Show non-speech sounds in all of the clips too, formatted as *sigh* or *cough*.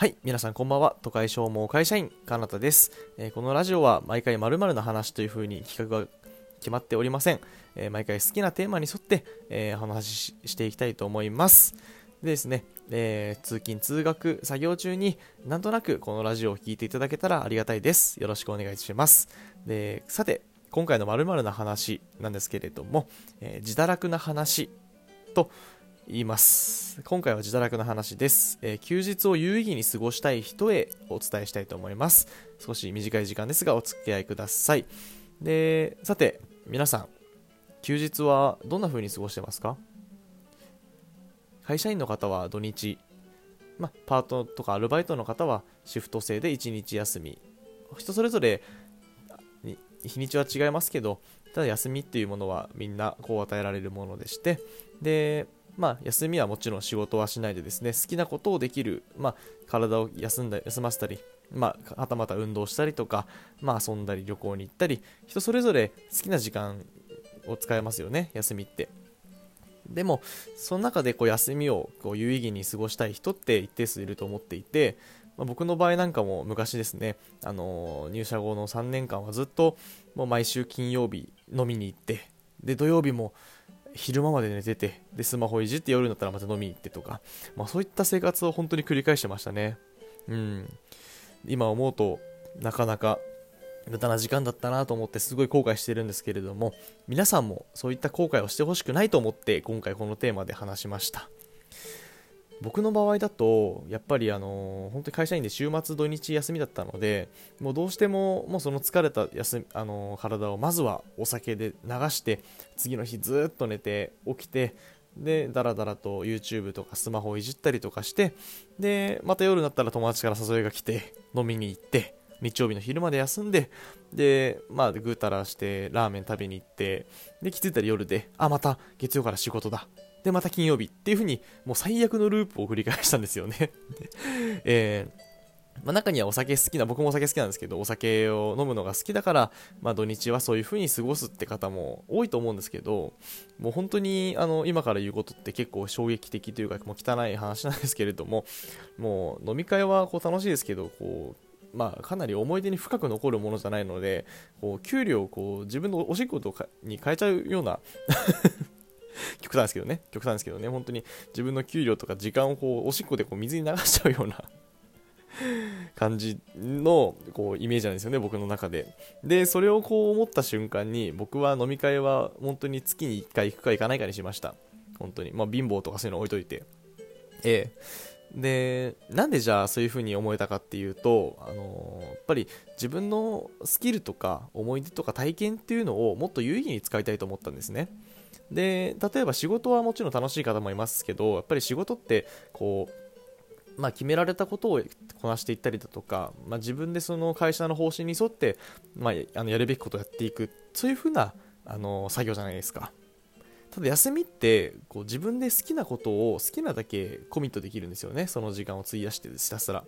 はい、皆さんこんばんは。都会消耗会社員、かなたです、えーこのラジオは毎回〇〇な話という風に企画が決まっておりません。えー毎回好きなテーマに沿って、えーお話ししていきたいと思います。でですね、えー通勤、通学、作業中になんとなくこのラジオを聞いていただけたらありがたいです。よろしくお願いします。で、さて、今回の〇〇な話なんですけれども、え自堕落な話と言います。今回は自堕落な話です、えー休日を有意義に過ごしたい人へお伝えしたいと思います。少し短い時間ですがお付き合いください。でさて皆さん休日はどんな風に過ごしてますか？会社員の方は土日、ま、パートとかアルバイトの方はシフト制で1日休み。人それぞれ日にちは違いますけどただ休みっていうものはみんなこう与えられるものでして。でまあ休みはもちろん仕事はしないでですね好きなことをできる、まあ、体を休んだ休ませたりまあ、はたまた運動したりとか、まあ、遊んだり旅行に行ったり人それぞれ好きな時間を使えますよね休みって。でもその中でこう休みをこう有意義に過ごしたい人って一定数いると思っていて、まあ、僕の場合なんかも昔ですね、あのー入社後の3年間はずっともう毎週金曜日飲みに行ってで土曜日も昼間まで寝ててでスマホいじって夜になったらまた飲みに行ってとか、まあ、そういった生活を本当に繰り返してましたね。うん。今思うとなかなか無駄な時間だったなと思ってすごい後悔してるんですけれども皆さんもそういった後悔をしてほしくないと思って今回このテーマで話しました。僕の場合だとやっぱりあの本当に会社員で週末土日休みだったのでもうどうしてももうその疲れた休みあの体をまずはお酒で流して次の日ずっと寝て起きてでだらだらと YouTube とかスマホをいじったりとかしてでまた夜になったら友達から誘いが来て飲みに行って日曜日の昼まで休んででまあぐうたらしてラーメン食べに行ってで気づいたら夜であまた月曜から仕事だでまた金曜日っていう風にもう最悪のループを繰り返したんですよね。*laughs* えーまあ、中にはお酒好きな僕もお酒好きなんですけどお酒を飲むのが好きだから、まあ、土日はそういう風に過ごすって方も多いと思うんですけどもう本当にあの今から言うことって結構衝撃的というかもう汚い話なんですけれどももう飲み会はこう楽しいですけどこうまあ、かなり思い出に深く残るものじゃないのでこう給料をこう自分のお仕事に変えちゃうような *laughs* 極端ですけどね。極端ですけどね。本当に自分の給料とか時間をこうおしっこでこう水に流しちゃうような *laughs* 感じのこうイメージなんですよね。僕の中で。でそれをこう思った瞬間に僕は飲み会は本当に月に1回行くか行かないかにしました。本当に。まあ貧乏とかそういうの置いといて。ええ。でなんでじゃあそういう風に思えたかっていうと、あのやっぱり自分のスキルとか思い出とか体験っていうのをもっと有意義に使いたいと思ったんですね。で例えば仕事はもちろん楽しい方もいますけどやっぱり仕事ってこう、まあ、決められたことをこなしていったりだとか、まあ、自分でその会社の方針に沿って、まあ、あのやるべきことをやっていくそういう風なあの作業じゃないですか。ただ休みってこう自分で好きなことを好きなだけコミットできるんですよね。その時間を費やしてひたすら。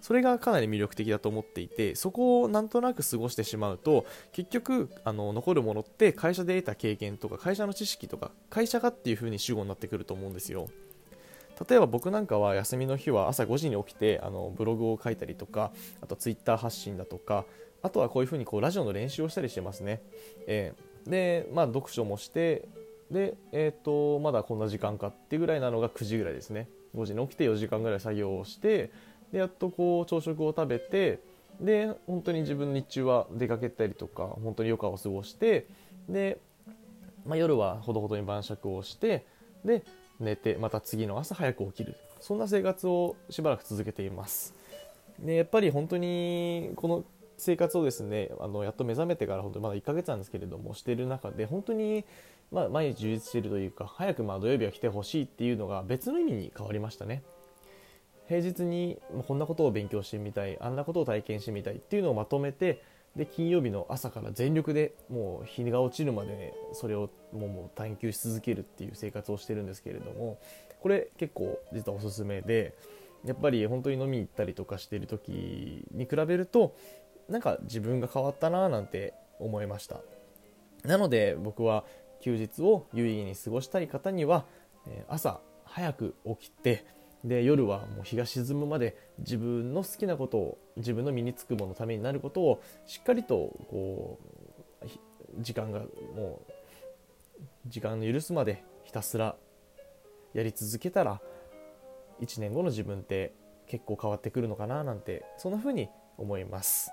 それがかなり魅力的だと思っていてそこをなんとなく過ごしてしまうと結局あの残るものって会社で得た経験とか会社の知識とか会社がっていう風に主語になってくると思うんですよ。例えば僕なんかは休みの日は朝5時に起きてあのブログを書いたりとかあとツイッター発信だとかあとはこういう風にこうラジオの練習をしたりしてますね、えー。でまあ読書もしてで、えー、とまだこんな時間かってぐらいなのが9時ぐらいですね。5時に起きて4時間ぐらい作業をしてでやっとこう朝食を食べてで本当に自分日中は出かけたりとか本当に余暇を過ごしてで、まあ、夜はほどほどに晩酌をしてで寝てまた次の朝早く起きる。そんな生活をしばらく続けています。でやっぱり本当にこの生活をですねあのやっと目覚めてから本当にまだ1ヶ月なんですけれどもしてる中で本当にまあ、毎日充実しているというか早くまあ土曜日は来てほしいっていうのが別の意味に変わりましたね。平日にこんなことを勉強してみたいあんなことを体験してみたいっていうのをまとめてで金曜日の朝から全力でもう日が落ちるまでそれをもう探求し続けるっていう生活をしてるんですけれどもこれ結構実はおすすめでやっぱり本当に飲みに行ったりとかしてる時に比べるとなんか自分が変わったななんて思いました。なので僕は休日を有意義に過ごしたい方にはえ朝早く起きてで夜はもう日が沈むまで自分の好きなことを自分の身につくもののためになることをしっかりとこう時間がもう時間の許すまでひたすらやり続けたら1年後の自分って結構変わってくるのかななんてそんな風に思います。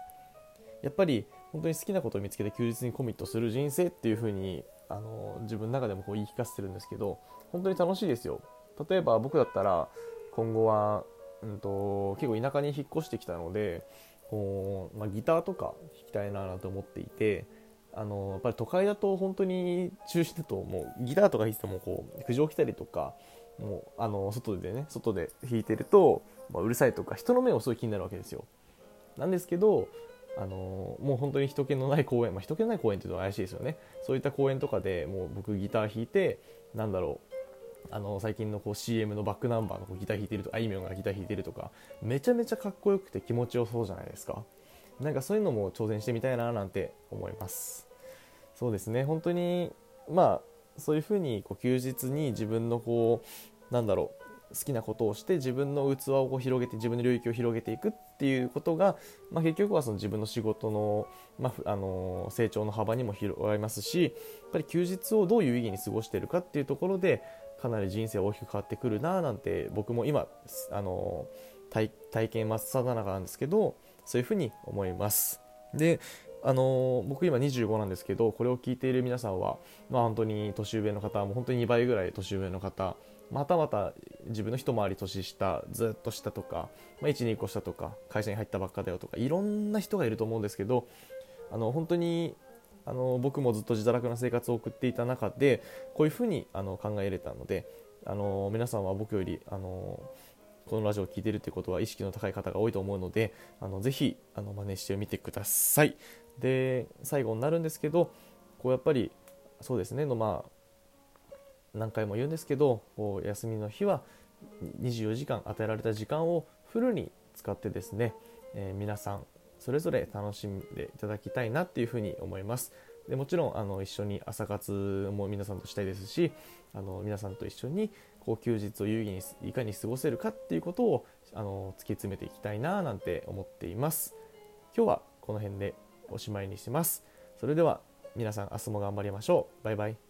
やっぱり本当に好きなことを見つけて休日にコミットする人生っていう風にあの自分の中でもこう言い聞かせてるんですけど本当に楽しいですよ。例えば僕だったら今後は、うんと、結構田舎に引っ越してきたのでこう、まあ、ギターとか弾きたいなと思っていてあのやっぱり都会だと本当に中心だともう。ギターとか弾いててもこう苦情来たりとかもうあの外でね外で弾いてると、まあ、うるさいとか人の目をすごい気になるわけですよ。なんですけどあのもう本当に人気のない公園、まあ、人気のない公園っていうのは怪しいですよね。そういった公園とかでもう僕ギター弾いてなんだろう。あの最近のこう CM のバックナンバーのこうギター弾いてるとあいみょんがギター弾いてるとかめちゃめちゃかっこよくて気持ちよそうじゃないですか。なんかそういうのも挑戦してみたいななんて思います。そうですね。本当にまあそういうふうにこう休日に自分のこうなんだろう。好きなことをして自分の器をこう広げて自分の領域を広げていくっていうことが、まあ、結局はその自分の仕事の,、まあ、あの成長の幅にも広がりますしやっぱり休日をどういう意義に過ごしているかっていうところでかなり人生大きく変わってくるななんて僕も今あの体体験真っ只中なんですけどそういうふうに思います。であの僕今25なんですけどこれを聞いている皆さんは、まあ、本当に年上の方も本当に2倍ぐらい年上の方またまた自分の一回り年下ずっと下とか、まあ、12個下とか会社に入ったばっかだよとかいろんな人がいると思うんですけどあの本当にあの僕もずっと自堕落な生活を送っていた中でこういうふうにあの考えれたのであの皆さんは僕よりあのこのラジオを聴いてるということは意識の高い方が多いと思うのであのぜひあの真似してみてください。で最後になるんですけどこうやっぱりそうですねのまあ何回も言うんですけど休みの日は24時間与えられた時間をフルに使ってですね、えー、皆さんそれぞれ楽しんでいただきたいなっていうふうに思います。でもちろんあの一緒に朝活も皆さんとしたいですしあの皆さんと一緒にこう休日を有意義にいかに過ごせるかっていうことをあの突き詰めていきたいななんて思っています。今日はこの辺でおしまいにします。それでは皆さん明日も頑張りましょう。バイバイ。